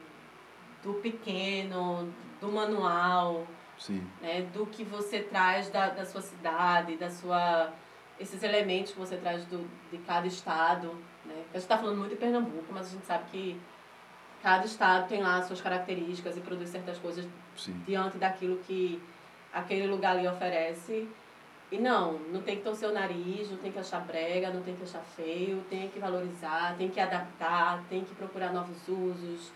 do pequeno, do manual, Sim. Né, do que você traz da, da sua cidade, da sua esses elementos que você traz do, de cada estado. Né? A gente está falando muito de Pernambuco, mas a gente sabe que cada estado tem lá suas características e produz certas coisas Sim. diante daquilo que aquele lugar ali oferece. E não, não tem que torcer o nariz, não tem que achar brega, não tem que achar feio, tem que valorizar, tem que adaptar, tem que procurar novos usos.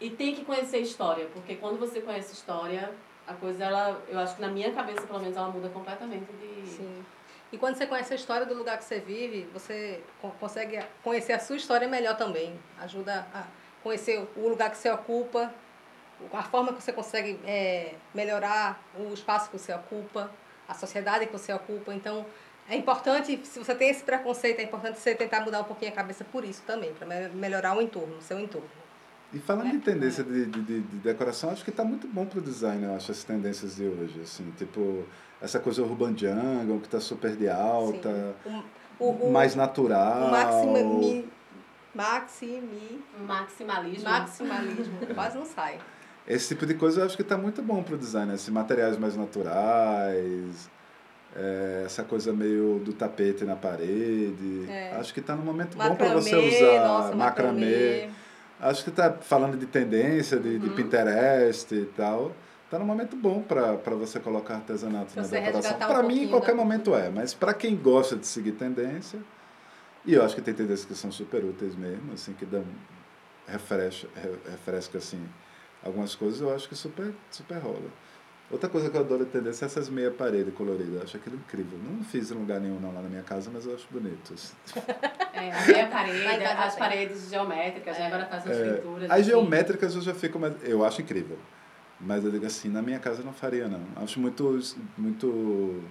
E tem que conhecer a história, porque quando você conhece a história, a coisa, ela, eu acho que na minha cabeça, pelo menos, ela muda completamente de... Sim. E quando você conhece a história do lugar que você vive, você consegue conhecer a sua história melhor também. Ajuda a conhecer o lugar que você ocupa, a forma que você consegue é, melhorar o espaço que você ocupa a sociedade que você ocupa. Então, é importante, se você tem esse preconceito, é importante você tentar mudar um pouquinho a cabeça por isso também, para melhorar o entorno, o seu entorno. E falando é. em tendência de, de, de, decoração, acho que está muito bom para o design, eu acho, as tendências de hoje. Assim, tipo, essa coisa urban jungle, que está super de alta, o, o, mais natural. O maximi, maximi, maximalismo. Maximalismo, quase não sai. Esse tipo de coisa eu acho que está muito bom para o design, assim, materiais mais naturais, é, essa coisa meio do tapete na parede. É. Acho que está num momento macramê, bom para você usar nossa, macramê. macramê. Acho que está falando de tendência, de, uhum. de Pinterest e tal. Está num momento bom para você colocar artesanato pra na decoração. Um para mim, em qualquer momento é, mas para quem gosta de seguir tendência, e eu acho que tem tendências que são super úteis mesmo, assim, que dão refresca, refresca assim, algumas coisas eu acho que super, super rola. Outra coisa que eu adoro entender é essas meia parede coloridas. Eu acho aquilo incrível. Não fiz em lugar nenhum não lá na minha casa, mas eu acho bonito. Assim. É, a meia parede, as paredes geométricas, né? é. agora faz as é, pinturas. As assim. geométricas eu já fico, mas eu acho incrível. Mas eu digo assim, na minha casa eu não faria não. Acho muito, muito...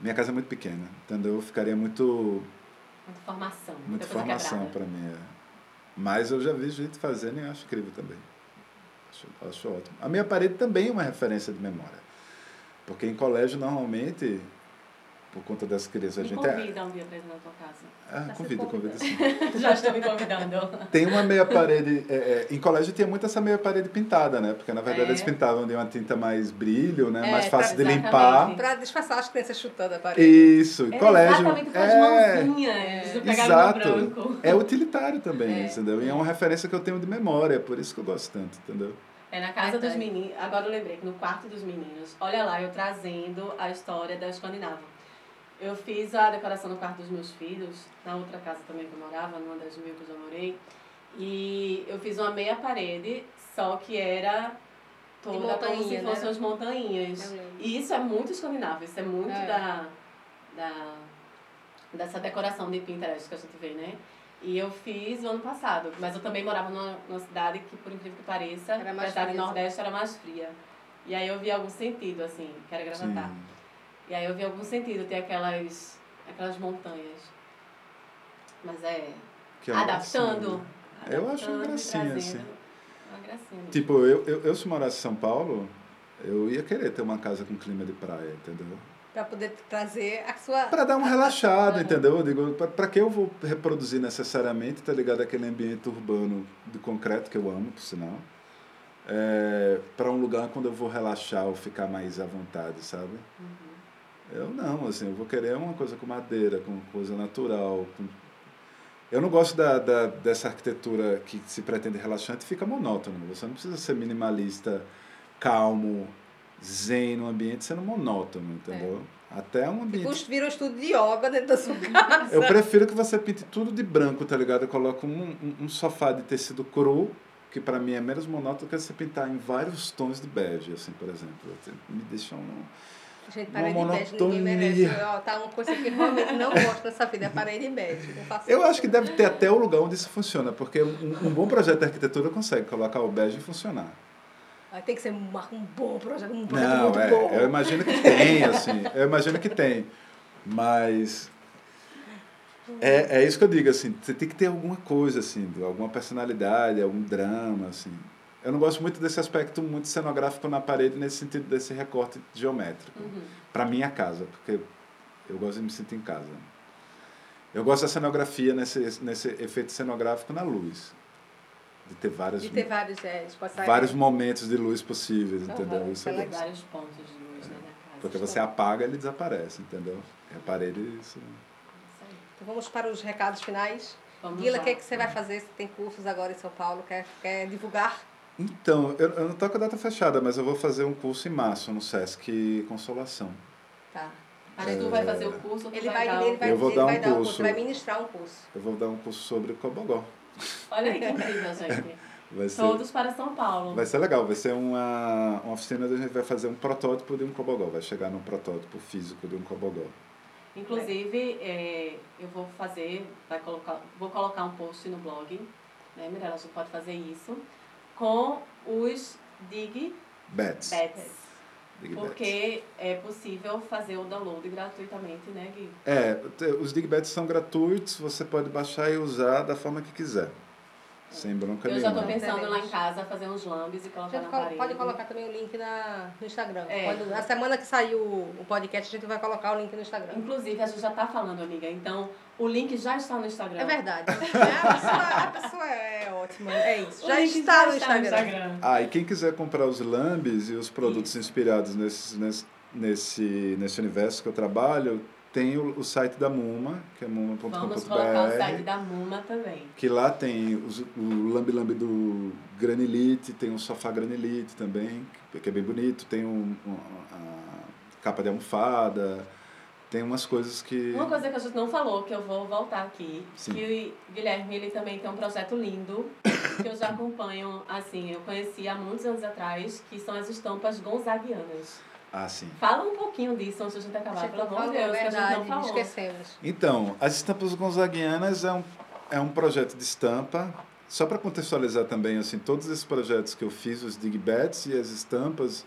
Minha casa é muito pequena, entendeu? Eu ficaria muito... Muita formação. Muita formação para mim, é. Mas eu já vi gente fazendo e acho incrível também. Acho, acho ótimo. A minha parede também é uma referência de memória. Porque em colégio, normalmente, por conta das crianças, a gente... É convida é... um dia para ir na tua casa. Ah, convido, convido sim. Já estou me convidando. Tem uma meia parede... É, é, em colégio tinha muito essa meia parede pintada, né? Porque, na verdade, é. eles pintavam de uma tinta mais brilho, né? mais fácil de limpar. Para disfarçar as crianças chutando a parede. Isso. Em colégio... Exatamente, com as mãozinhas. Exato. É utilitário também, entendeu? E é uma referência que eu tenho de memória, por isso que eu gosto tanto, entendeu? É na casa dos meninos. Agora eu lembrei que no quarto dos meninos, olha lá, eu trazendo a história da Escandinávia. Eu fiz a decoração no quarto dos meus filhos, na outra casa também que eu morava, numa das mil que eu já morei. E eu fiz uma meia parede, só que era toda como se fossem né? as montanhas. E isso é muito escandinavo, isso é muito é. Da, da, dessa decoração de Pinterest que a gente vê, né? E eu fiz o ano passado, mas eu também morava numa, numa cidade que, por incrível que pareça, a cidade do Nordeste era mais fria. E aí eu vi algum sentido, assim, que era gravatar. Sim. E aí eu vi algum sentido ter aquelas, aquelas montanhas. Mas é. Que é adaptando, adaptando. Eu acho uma gracinha, assim. Uma gracinha. Tipo, eu, eu, eu se morasse em São Paulo, eu ia querer ter uma casa com clima de praia, entendeu? para poder trazer a sua. Para dar uma relaxada, entendeu? Eu digo, para que eu vou reproduzir necessariamente, tá ligado? Aquele ambiente urbano de concreto que eu amo, por sinal. É, para um lugar quando eu vou relaxar ou ficar mais à vontade, sabe? Uhum. Eu não, assim, eu vou querer uma coisa com madeira, com coisa natural. Com... Eu não gosto da, da, dessa arquitetura que se pretende relaxante e fica monótono. Você não precisa ser minimalista, calmo, zen no ambiente sendo monótono, entendeu? É. Até um ambiente. Vira um estudo de yoga dentro da sua casa. Eu prefiro que você pinte tudo de branco, tá ligado? Eu coloco um, um, um sofá de tecido cru, que para mim é menos monótono que você pintar em vários tons de bege, assim, por exemplo. Me deixa um. Gente, parede uma bege ninguém merece. Ó, tá uma coisa que realmente não gosto dessa vida, é parede de bege. Eu acho que deve ter até o lugar onde isso funciona, porque um, um bom projeto de arquitetura consegue colocar o bege e funcionar. Vai ter que ser um, um bom projeto, um projeto Não, muito é, bom. Eu imagino que tem, assim. Eu imagino que tem. Mas é, é isso que eu digo, assim, você tem que ter alguma coisa, assim, alguma personalidade, algum drama, assim. Eu não gosto muito desse aspecto muito cenográfico na parede, nesse sentido desse recorte geométrico. Uhum. Para minha casa, porque eu gosto de me sentir em casa. Eu gosto da cenografia nesse, nesse efeito cenográfico na luz de ter vários, de ter vários, é, vários momentos de luz possíveis, uhum, entendeu? Isso é vários pontos de luz né, na casa. Porque você apaga ele desaparece, entendeu? É aparelho isso. Então vamos para os recados finais. Vamos Guila, o que, é que você vai fazer? Você tem cursos agora em São Paulo? Quer, quer divulgar? Então, eu, eu não estou com a data fechada, mas eu vou fazer um curso em março no Sesc Consolação. Tá. Mas tu vai fazer o curso? Ele vai, vai, ele vai, eu vou ele dar vai um dar curso. vai ministrar um curso. Eu vou dar um curso sobre Cobogó. Olha que incrível, gente. Vai ser, Todos para São Paulo. Vai ser legal, vai ser uma, uma oficina onde a gente vai fazer um protótipo de um cobogó, vai chegar num protótipo físico de um cobogó. Inclusive, é, eu vou fazer, vai colocar, vou colocar um post no blog, né, Mirella, a gente pode fazer isso, com os dig bets. porque é possível fazer o download gratuitamente, né, Gui? É, os dig bets são gratuitos, você pode baixar e usar da forma que quiser. Sem bronca Eu já estou pensando lá em casa fazer uns lambes e colocar na parede. Pode colocar também o link na, no Instagram. É. Quando, na semana que saiu o podcast, a gente vai colocar o link no Instagram. Inclusive, a gente já está falando, amiga. Então, o link já está no Instagram. É verdade. É, a, pessoa, a pessoa é ótima. É isso. Já está, já no, está Instagram. no Instagram. Ah, e quem quiser comprar os lambes e os produtos isso. inspirados nesse, nesse, nesse, nesse universo que eu trabalho, tem o, o site da Muma, que é muma.com.br. Vamos colocar o site da Muma também. Que lá tem os, o lambi lambi do Granilite, tem o sofá Granilite também, que é bem bonito, tem um, um, a capa de almofada, tem umas coisas que... Uma coisa que a gente não falou, que eu vou voltar aqui, Sim. que o Guilherme ele também tem um projeto lindo, que eu já acompanho, assim, eu conheci há muitos anos atrás, que são as estampas gonzaguianas. Ah, sim. Fala um pouquinho disso antes de a gente acabar, pelo amor de Deus, verdade, que a gente não falou. esquecemos. Então, as estampas gonzaguianas é um, é um projeto de estampa. Só para contextualizar também, assim, todos esses projetos que eu fiz, os digbats e as estampas,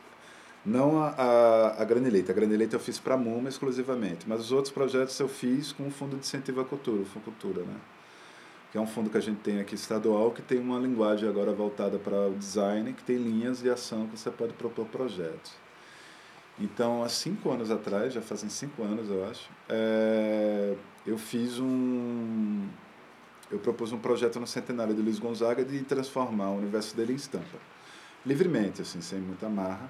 não a, a, a Granilete. A Granilete eu fiz para a MUMA exclusivamente, mas os outros projetos eu fiz com o Fundo de Incentivo à Cultura, o Funcultura, né? que é um fundo que a gente tem aqui estadual, que tem uma linguagem agora voltada para o design, que tem linhas de ação que você pode propor projetos. Então, há cinco anos atrás, já fazem cinco anos, eu acho, é, eu fiz um. Eu propus um projeto no centenário de Luiz Gonzaga de transformar o universo dele em estampa. Livremente, assim, sem muita marra.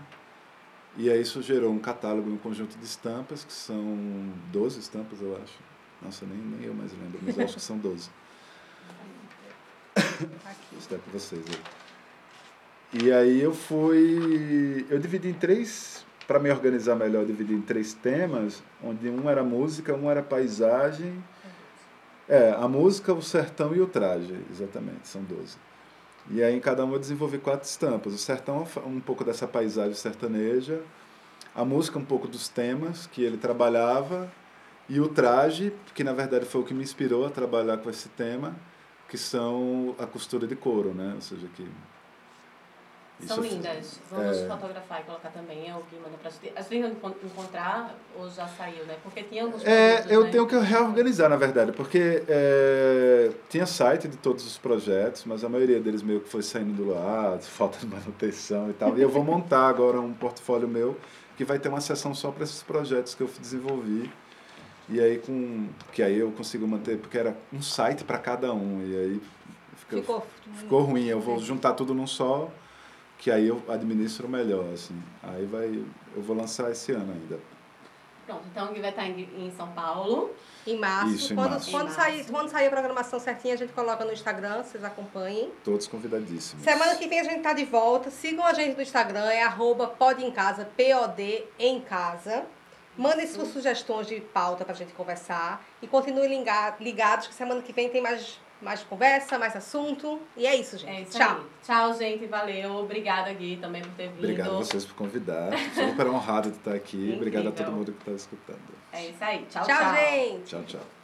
E aí isso gerou um catálogo, um conjunto de estampas, que são 12 estampas, eu acho. Nossa, nem, nem eu mais lembro, mas acho que são 12. Está com vocês aí. E aí eu fui. Eu dividi em três para me organizar melhor, eu dividi em três temas, onde um era música, um era paisagem. É, a música, o sertão e o traje, exatamente, são 12. E aí em cada um eu desenvolvi quatro estampas. O sertão um pouco dessa paisagem sertaneja, a música um pouco dos temas que ele trabalhava e o traje, que na verdade foi o que me inspirou a trabalhar com esse tema, que são a costura de couro, né? Ou seja, que são lindas. Vamos é... fotografar e colocar também. É o que manda pra gente. Às vezes encontrar ou já saiu, né? Porque tinha alguns É, eu né? tenho que reorganizar, na verdade, porque é, tinha site de todos os projetos, mas a maioria deles meio que foi saindo do lado, falta de manutenção e tal. E eu vou montar agora um portfólio meu que vai ter uma seção só para esses projetos que eu desenvolvi. E aí com que aí eu consigo manter, porque era um site para cada um e aí ficou, ficou, ficou ruim. Eu vou juntar tudo num só que aí eu administro melhor, assim. Aí vai, eu vou lançar esse ano ainda. Pronto, então o Gui vai estar em, em São Paulo. Em março. Isso, em quando, março. Quando, Em sair, março. quando sair a programação certinha, a gente coloca no Instagram, vocês acompanhem. Todos convidadíssimos. Semana que vem a gente tá de volta. Sigam a gente no Instagram, é arroba pode em casa, P-O-D em casa. Mandem suas sugestões de pauta pra gente conversar. E continuem liga- ligados, que semana que vem tem mais, mais conversa, mais assunto. E é isso, gente. É isso Tchau. aí. Tchau, gente. Valeu. Obrigada, Gui, também por ter vindo. Obrigado a vocês por convidar. Super honrado de estar aqui. Obrigado a todo mundo que está escutando. É isso aí. Tchau, tchau, tchau. gente. Tchau, tchau.